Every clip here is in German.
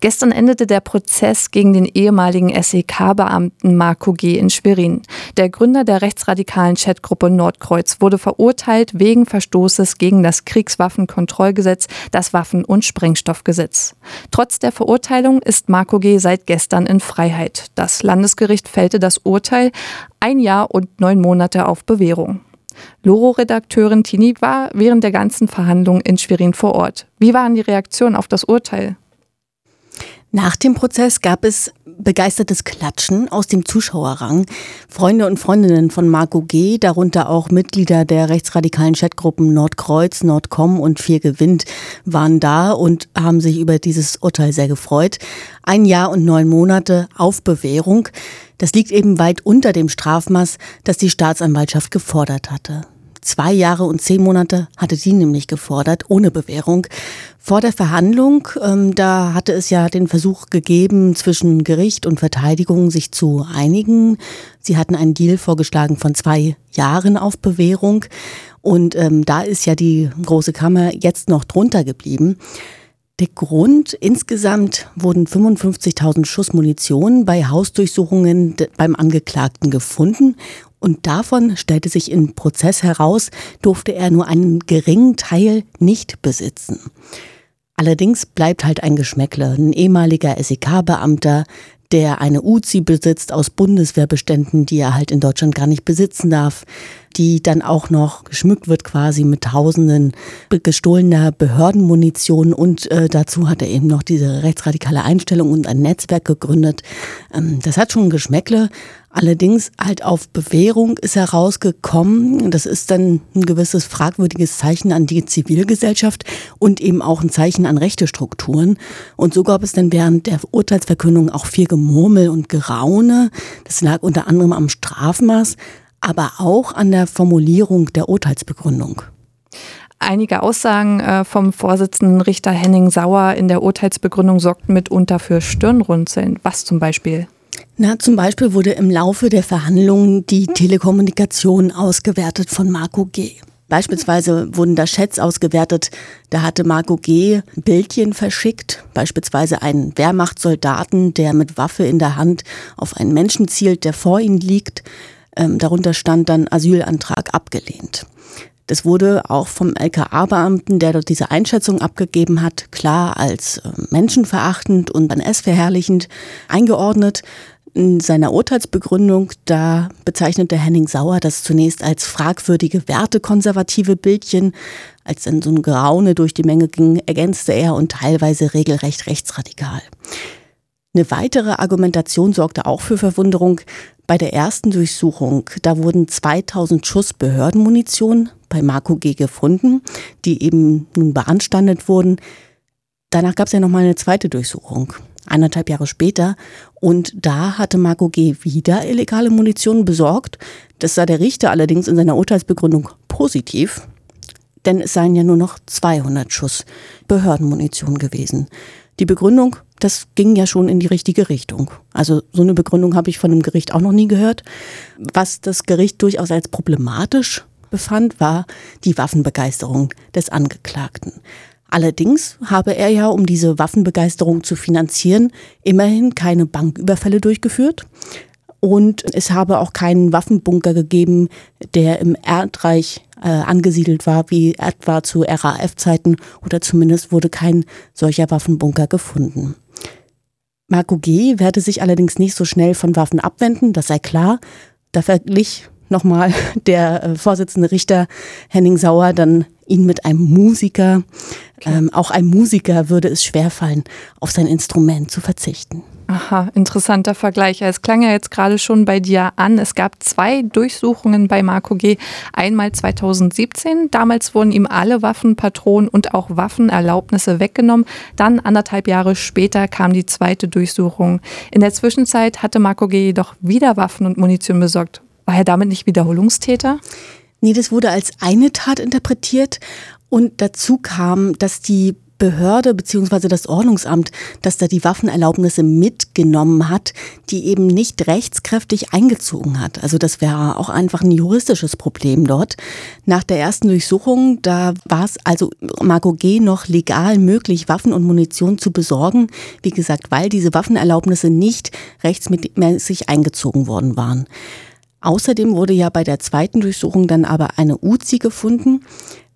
Gestern endete der Prozess gegen den ehemaligen SEK-Beamten Marco G. in Schwerin. Der Gründer der rechtsradikalen Chatgruppe Nordkreuz wurde verurteilt wegen Verstoßes gegen das Kriegswaffenkontrollgesetz, das Waffen- und Sprengstoffgesetz. Trotz der Verurteilung ist Marco G. seit gestern in Freiheit. Das Landesgericht fällte das Urteil ein Jahr und neun Monate auf Bewährung. Loro-Redakteurin Tini war während der ganzen Verhandlungen in Schwerin vor Ort. Wie waren die Reaktionen auf das Urteil? Nach dem Prozess gab es begeistertes Klatschen aus dem Zuschauerrang. Freunde und Freundinnen von Marco G., darunter auch Mitglieder der rechtsradikalen Chatgruppen Nordkreuz, Nordcom und Vier Gewinnt, waren da und haben sich über dieses Urteil sehr gefreut. Ein Jahr und neun Monate auf Bewährung. Das liegt eben weit unter dem Strafmaß, das die Staatsanwaltschaft gefordert hatte. Zwei Jahre und zehn Monate hatte sie nämlich gefordert, ohne Bewährung. Vor der Verhandlung, ähm, da hatte es ja den Versuch gegeben, zwischen Gericht und Verteidigung sich zu einigen. Sie hatten einen Deal vorgeschlagen von zwei Jahren auf Bewährung. Und ähm, da ist ja die Große Kammer jetzt noch drunter geblieben. Der Grund, insgesamt wurden 55.000 Schuss Munition bei Hausdurchsuchungen beim Angeklagten gefunden und davon stellte sich im Prozess heraus, durfte er nur einen geringen Teil nicht besitzen. Allerdings bleibt halt ein Geschmäckle. Ein ehemaliger SEK-Beamter, der eine Uzi besitzt aus Bundeswehrbeständen, die er halt in Deutschland gar nicht besitzen darf, die dann auch noch geschmückt wird quasi mit tausenden gestohlener Behördenmunition und äh, dazu hat er eben noch diese rechtsradikale Einstellung und ein Netzwerk gegründet. Ähm, das hat schon Geschmäckle. Allerdings halt auf Bewährung ist er rausgekommen. Das ist dann ein gewisses fragwürdiges Zeichen an die Zivilgesellschaft und eben auch ein Zeichen an rechte Strukturen. Und so gab es dann während der Urteilsverkündung auch viel Gemurmel und Geraune. Das lag unter anderem am Strafmaß, aber auch an der Formulierung der Urteilsbegründung. Einige Aussagen äh, vom Vorsitzenden Richter Henning Sauer in der Urteilsbegründung sorgten mitunter für Stirnrunzeln. Was zum Beispiel? Na, zum Beispiel wurde im Laufe der Verhandlungen die Telekommunikation ausgewertet von Marco G. Beispielsweise wurden da Chats ausgewertet, da hatte Marco G. Bildchen verschickt, beispielsweise einen Wehrmachtssoldaten, der mit Waffe in der Hand auf einen Menschen zielt, der vor ihm liegt. Ähm, darunter stand dann Asylantrag abgelehnt. Das wurde auch vom LKA-Beamten, der dort diese Einschätzung abgegeben hat, klar als äh, menschenverachtend und NS-verherrlichend eingeordnet. In seiner Urteilsbegründung, da bezeichnete Henning Sauer das zunächst als fragwürdige wertekonservative Bildchen. Als dann so ein Graune durch die Menge ging, ergänzte er und teilweise regelrecht rechtsradikal. Eine weitere Argumentation sorgte auch für Verwunderung. Bei der ersten Durchsuchung, da wurden 2000 Schuss Behördenmunition bei Marco G. gefunden, die eben nun beanstandet wurden. Danach gab es ja nochmal eine zweite Durchsuchung, eineinhalb Jahre später. Und da hatte Marco G. wieder illegale Munition besorgt. Das sah der Richter allerdings in seiner Urteilsbegründung positiv, denn es seien ja nur noch 200 Schuss Behördenmunition gewesen. Die Begründung, das ging ja schon in die richtige Richtung. Also so eine Begründung habe ich von einem Gericht auch noch nie gehört. Was das Gericht durchaus als problematisch befand, war die Waffenbegeisterung des Angeklagten. Allerdings habe er ja, um diese Waffenbegeisterung zu finanzieren, immerhin keine Banküberfälle durchgeführt. Und es habe auch keinen Waffenbunker gegeben, der im Erdreich äh, angesiedelt war, wie etwa zu RAF-Zeiten, oder zumindest wurde kein solcher Waffenbunker gefunden. Marco G. werde sich allerdings nicht so schnell von Waffen abwenden, das sei klar. Da verglich nochmal der äh, Vorsitzende Richter Henning Sauer dann ihn mit einem Musiker. Ähm, auch ein Musiker würde es schwerfallen, auf sein Instrument zu verzichten. Aha, interessanter Vergleich. Es klang ja jetzt gerade schon bei dir an. Es gab zwei Durchsuchungen bei Marco G. Einmal 2017. Damals wurden ihm alle Waffen, Patronen und auch Waffenerlaubnisse weggenommen. Dann anderthalb Jahre später kam die zweite Durchsuchung. In der Zwischenzeit hatte Marco G. jedoch wieder Waffen und Munition besorgt. War er damit nicht Wiederholungstäter? Nee, das wurde als eine Tat interpretiert. Und dazu kam, dass die Behörde bzw. das Ordnungsamt, das da die Waffenerlaubnisse mitgenommen hat, die eben nicht rechtskräftig eingezogen hat. Also das wäre auch einfach ein juristisches Problem dort. Nach der ersten Durchsuchung, da war es also Marco G. noch legal möglich, Waffen und Munition zu besorgen. Wie gesagt, weil diese Waffenerlaubnisse nicht rechtsmäßig eingezogen worden waren. Außerdem wurde ja bei der zweiten Durchsuchung dann aber eine Uzi gefunden.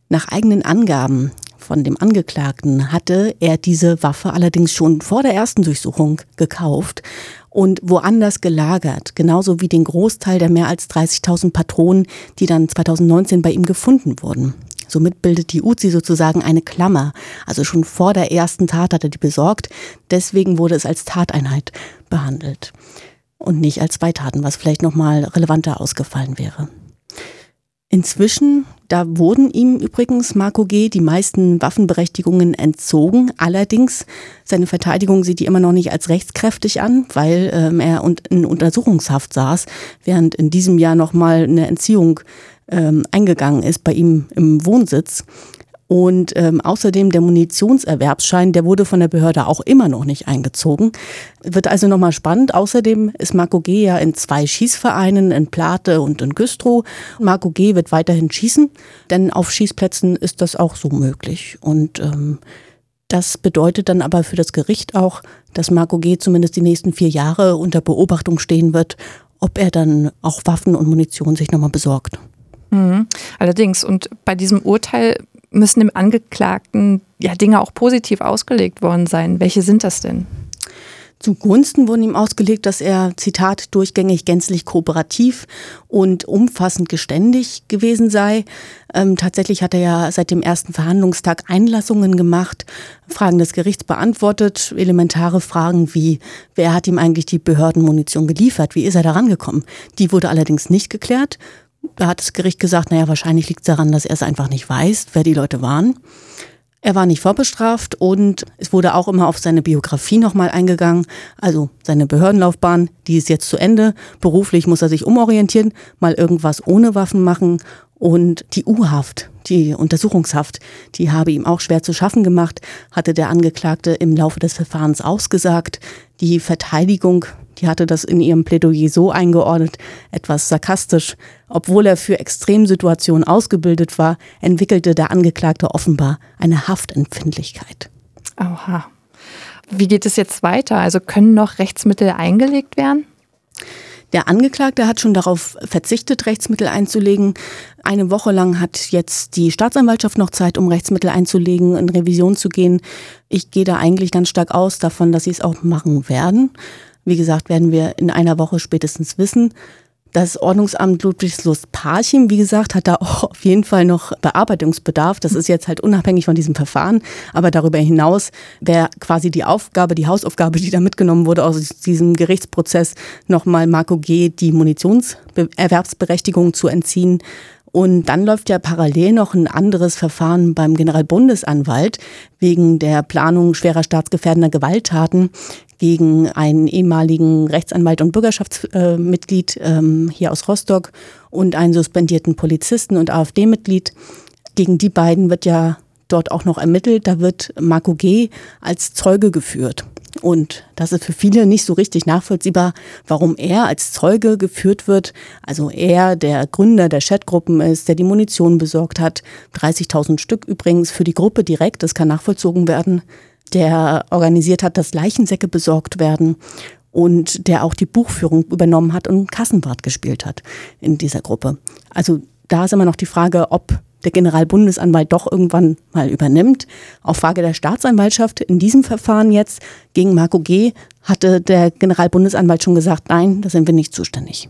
Nach eigenen Angaben von dem Angeklagten hatte er diese Waffe allerdings schon vor der ersten Durchsuchung gekauft und woanders gelagert, genauso wie den Großteil der mehr als 30.000 Patronen, die dann 2019 bei ihm gefunden wurden. Somit bildet die Uzi sozusagen eine Klammer. Also schon vor der ersten Tat hat er die besorgt. Deswegen wurde es als Tateinheit behandelt und nicht als zwei Taten, was vielleicht nochmal relevanter ausgefallen wäre. Inzwischen, da wurden ihm übrigens Marco G. die meisten Waffenberechtigungen entzogen. Allerdings, seine Verteidigung sieht die immer noch nicht als rechtskräftig an, weil ähm, er in Untersuchungshaft saß, während in diesem Jahr nochmal eine Entziehung ähm, eingegangen ist bei ihm im Wohnsitz. Und ähm, außerdem der Munitionserwerbsschein, der wurde von der Behörde auch immer noch nicht eingezogen. Wird also nochmal spannend. Außerdem ist Marco G. ja in zwei Schießvereinen, in Plate und in Güstrow. Marco G. wird weiterhin schießen, denn auf Schießplätzen ist das auch so möglich. Und ähm, das bedeutet dann aber für das Gericht auch, dass Marco G. zumindest die nächsten vier Jahre unter Beobachtung stehen wird, ob er dann auch Waffen und Munition sich nochmal besorgt. Mhm. Allerdings, und bei diesem Urteil müssen dem Angeklagten ja Dinge auch positiv ausgelegt worden sein. Welche sind das denn? Zugunsten wurden ihm ausgelegt, dass er, Zitat, durchgängig gänzlich kooperativ und umfassend geständig gewesen sei. Ähm, tatsächlich hat er ja seit dem ersten Verhandlungstag Einlassungen gemacht, Fragen des Gerichts beantwortet, elementare Fragen wie, wer hat ihm eigentlich die Behördenmunition geliefert, wie ist er daran gekommen? Die wurde allerdings nicht geklärt. Da hat das Gericht gesagt, naja, wahrscheinlich liegt es daran, dass er es einfach nicht weiß, wer die Leute waren. Er war nicht vorbestraft und es wurde auch immer auf seine Biografie nochmal eingegangen. Also seine Behördenlaufbahn, die ist jetzt zu Ende. Beruflich muss er sich umorientieren, mal irgendwas ohne Waffen machen. Und die U-Haft, die Untersuchungshaft, die habe ihm auch schwer zu schaffen gemacht, hatte der Angeklagte im Laufe des Verfahrens ausgesagt. Die Verteidigung die hatte das in ihrem Plädoyer so eingeordnet, etwas sarkastisch. Obwohl er für Extremsituationen ausgebildet war, entwickelte der Angeklagte offenbar eine Haftempfindlichkeit. Aha. Wie geht es jetzt weiter? Also können noch Rechtsmittel eingelegt werden? Der Angeklagte hat schon darauf verzichtet, Rechtsmittel einzulegen. Eine Woche lang hat jetzt die Staatsanwaltschaft noch Zeit, um Rechtsmittel einzulegen, in Revision zu gehen. Ich gehe da eigentlich ganz stark aus davon, dass sie es auch machen werden. Wie gesagt, werden wir in einer Woche spätestens wissen. Das Ordnungsamt Ludwigslust-Parchim, wie gesagt, hat da auch auf jeden Fall noch Bearbeitungsbedarf. Das ist jetzt halt unabhängig von diesem Verfahren. Aber darüber hinaus wäre quasi die Aufgabe, die Hausaufgabe, die da mitgenommen wurde aus diesem Gerichtsprozess, nochmal Marco G. die Munitionserwerbsberechtigung zu entziehen. Und dann läuft ja parallel noch ein anderes Verfahren beim Generalbundesanwalt wegen der Planung schwerer staatsgefährdender Gewalttaten gegen einen ehemaligen Rechtsanwalt und Bürgerschaftsmitglied ähm, hier aus Rostock und einen suspendierten Polizisten und AfD-Mitglied. Gegen die beiden wird ja dort auch noch ermittelt. Da wird Marco G. als Zeuge geführt. Und das ist für viele nicht so richtig nachvollziehbar, warum er als Zeuge geführt wird. Also er, der Gründer der Chatgruppen ist, der die Munition besorgt hat. 30.000 Stück übrigens für die Gruppe direkt. Das kann nachvollzogen werden der organisiert hat, dass Leichensäcke besorgt werden und der auch die Buchführung übernommen hat und Kassenwart gespielt hat in dieser Gruppe. Also da ist immer noch die Frage, ob der Generalbundesanwalt doch irgendwann mal übernimmt. Auf Frage der Staatsanwaltschaft in diesem Verfahren jetzt gegen Marco G. hatte der Generalbundesanwalt schon gesagt, nein, da sind wir nicht zuständig.